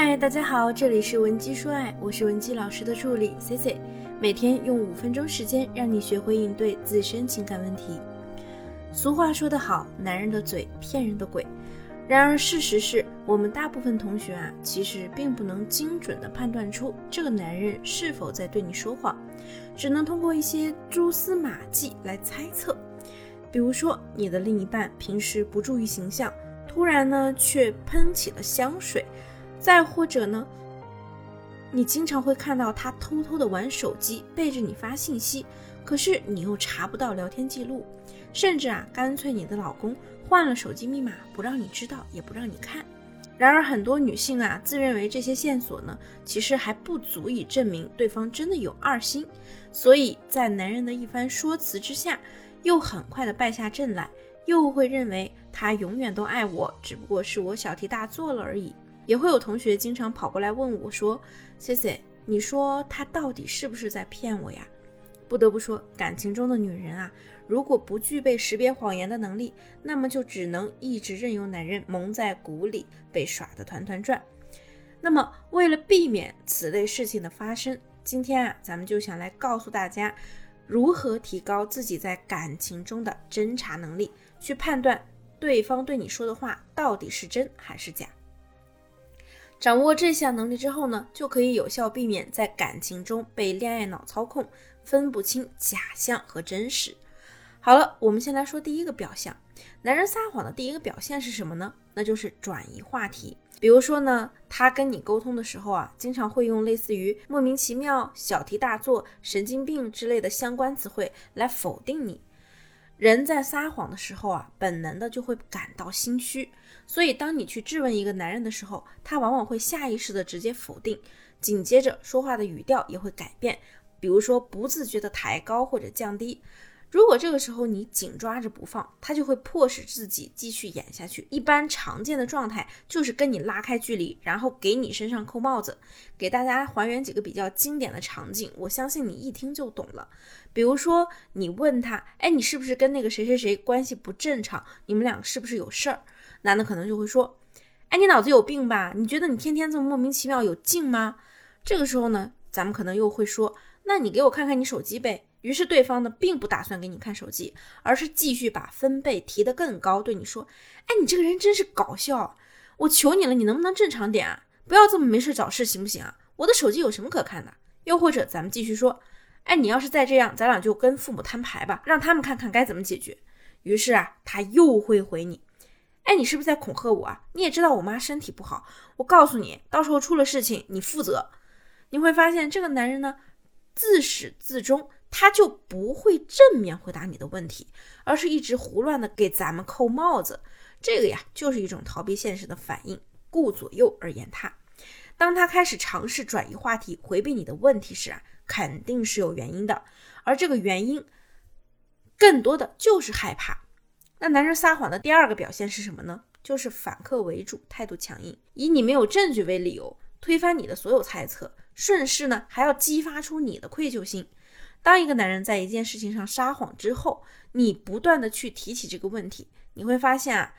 嗨，大家好，这里是文姬说爱，我是文姬老师的助理 C C，每天用五分钟时间让你学会应对自身情感问题。俗话说得好，男人的嘴骗人的鬼。然而事实是我们大部分同学啊，其实并不能精准的判断出这个男人是否在对你说谎，只能通过一些蛛丝马迹来猜测。比如说，你的另一半平时不注意形象，突然呢却喷起了香水。再或者呢，你经常会看到他偷偷的玩手机，背着你发信息，可是你又查不到聊天记录，甚至啊，干脆你的老公换了手机密码，不让你知道，也不让你看。然而很多女性啊，自认为这些线索呢，其实还不足以证明对方真的有二心，所以在男人的一番说辞之下，又很快的败下阵来，又会认为他永远都爱我，只不过是我小题大做了而已。也会有同学经常跑过来问我，说：“C C，你说他到底是不是在骗我呀？”不得不说，感情中的女人啊，如果不具备识别谎言的能力，那么就只能一直任由男人蒙在鼓里，被耍得团团转。那么，为了避免此类事情的发生，今天啊，咱们就想来告诉大家，如何提高自己在感情中的侦查能力，去判断对方对你说的话到底是真还是假。掌握这项能力之后呢，就可以有效避免在感情中被恋爱脑操控，分不清假象和真实。好了，我们先来说第一个表象，男人撒谎的第一个表现是什么呢？那就是转移话题。比如说呢，他跟你沟通的时候啊，经常会用类似于莫名其妙、小题大做、神经病之类的相关词汇来否定你。人在撒谎的时候啊，本能的就会感到心虚，所以当你去质问一个男人的时候，他往往会下意识的直接否定，紧接着说话的语调也会改变，比如说不自觉的抬高或者降低。如果这个时候你紧抓着不放，他就会迫使自己继续演下去。一般常见的状态就是跟你拉开距离，然后给你身上扣帽子。给大家还原几个比较经典的场景，我相信你一听就懂了。比如说，你问他，哎，你是不是跟那个谁谁谁关系不正常？你们俩是不是有事儿？男的可能就会说，哎，你脑子有病吧？你觉得你天天这么莫名其妙有劲吗？这个时候呢，咱们可能又会说，那你给我看看你手机呗。于是对方呢，并不打算给你看手机，而是继续把分贝提得更高，对你说：“哎，你这个人真是搞笑！我求你了，你能不能正常点啊？不要这么没事找事，行不行啊？我的手机有什么可看的？又或者咱们继续说，哎，你要是再这样，咱俩就跟父母摊牌吧，让他们看看该怎么解决。于是啊，他又会回你：哎，你是不是在恐吓我啊？你也知道我妈身体不好，我告诉你，到时候出了事情你负责。你会发现这个男人呢，自始至终。他就不会正面回答你的问题，而是一直胡乱的给咱们扣帽子。这个呀，就是一种逃避现实的反应，顾左右而言他。当他开始尝试转移话题，回避你的问题时啊，肯定是有原因的。而这个原因，更多的就是害怕。那男人撒谎的第二个表现是什么呢？就是反客为主，态度强硬，以你没有证据为理由，推翻你的所有猜测，顺势呢还要激发出你的愧疚心。当一个男人在一件事情上撒谎之后，你不断的去提起这个问题，你会发现啊，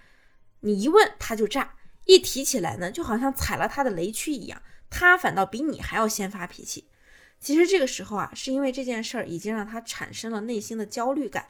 你一问他就炸，一提起来呢，就好像踩了他的雷区一样，他反倒比你还要先发脾气。其实这个时候啊，是因为这件事儿已经让他产生了内心的焦虑感，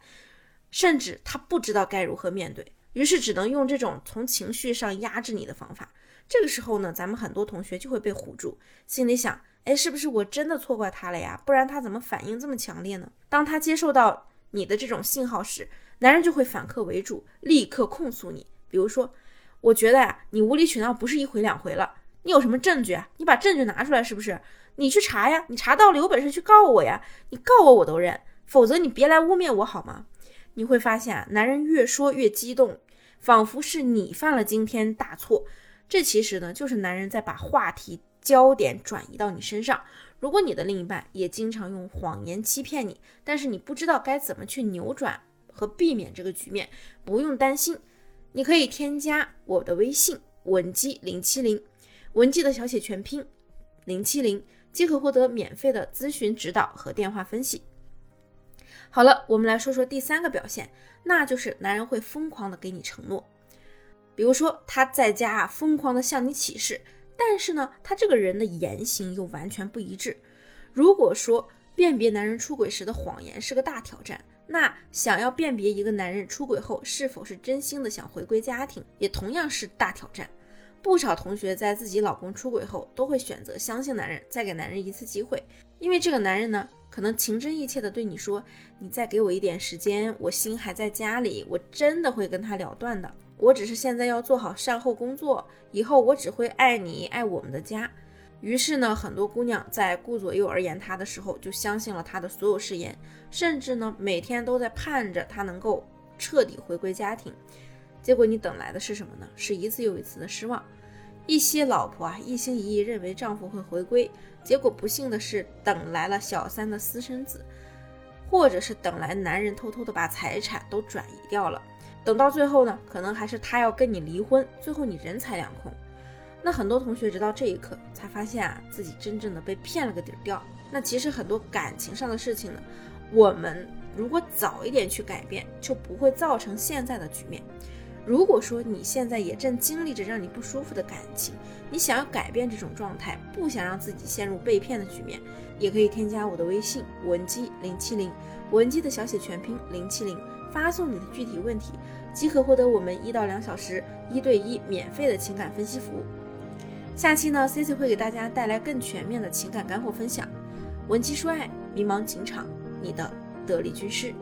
甚至他不知道该如何面对，于是只能用这种从情绪上压制你的方法。这个时候呢，咱们很多同学就会被唬住，心里想。哎，是不是我真的错怪他了呀？不然他怎么反应这么强烈呢？当他接受到你的这种信号时，男人就会反客为主，立刻控诉你。比如说，我觉得呀，你无理取闹不是一回两回了，你有什么证据啊？你把证据拿出来，是不是？你去查呀，你查到了有本事去告我呀，你告我我都认，否则你别来污蔑我好吗？你会发现啊，男人越说越激动，仿佛是你犯了惊天大错，这其实呢，就是男人在把话题。焦点转移到你身上。如果你的另一半也经常用谎言欺骗你，但是你不知道该怎么去扭转和避免这个局面，不用担心，你可以添加我的微信文姬零七零，文姬的小写全拼零七零，即可获得免费的咨询指导和电话分析。好了，我们来说说第三个表现，那就是男人会疯狂的给你承诺，比如说他在家啊疯狂的向你起誓。但是呢，他这个人的言行又完全不一致。如果说辨别男人出轨时的谎言是个大挑战，那想要辨别一个男人出轨后是否是真心的想回归家庭，也同样是大挑战。不少同学在自己老公出轨后，都会选择相信男人，再给男人一次机会，因为这个男人呢，可能情真意切的对你说：“你再给我一点时间，我心还在家里，我真的会跟他了断的。我只是现在要做好善后工作，以后我只会爱你，爱我们的家。”于是呢，很多姑娘在顾左右而言他的时候，就相信了他的所有誓言，甚至呢，每天都在盼着他能够彻底回归家庭。结果你等来的是什么呢？是一次又一次的失望。一些老婆啊，一心一意认为丈夫会回归，结果不幸的是等来了小三的私生子，或者是等来男人偷偷的把财产都转移掉了。等到最后呢，可能还是他要跟你离婚，最后你人财两空。那很多同学直到这一刻才发现啊，自己真正的被骗了个底儿掉。那其实很多感情上的事情呢，我们如果早一点去改变，就不会造成现在的局面。如果说你现在也正经历着让你不舒服的感情，你想要改变这种状态，不想让自己陷入被骗的局面，也可以添加我的微信文姬零七零，文姬的小写全拼零七零，发送你的具体问题，即可获得我们一到两小时一对一免费的情感分析服务。下期呢，Cici 会给大家带来更全面的情感干货分享。文姬说爱，迷茫情场，你的得力军师。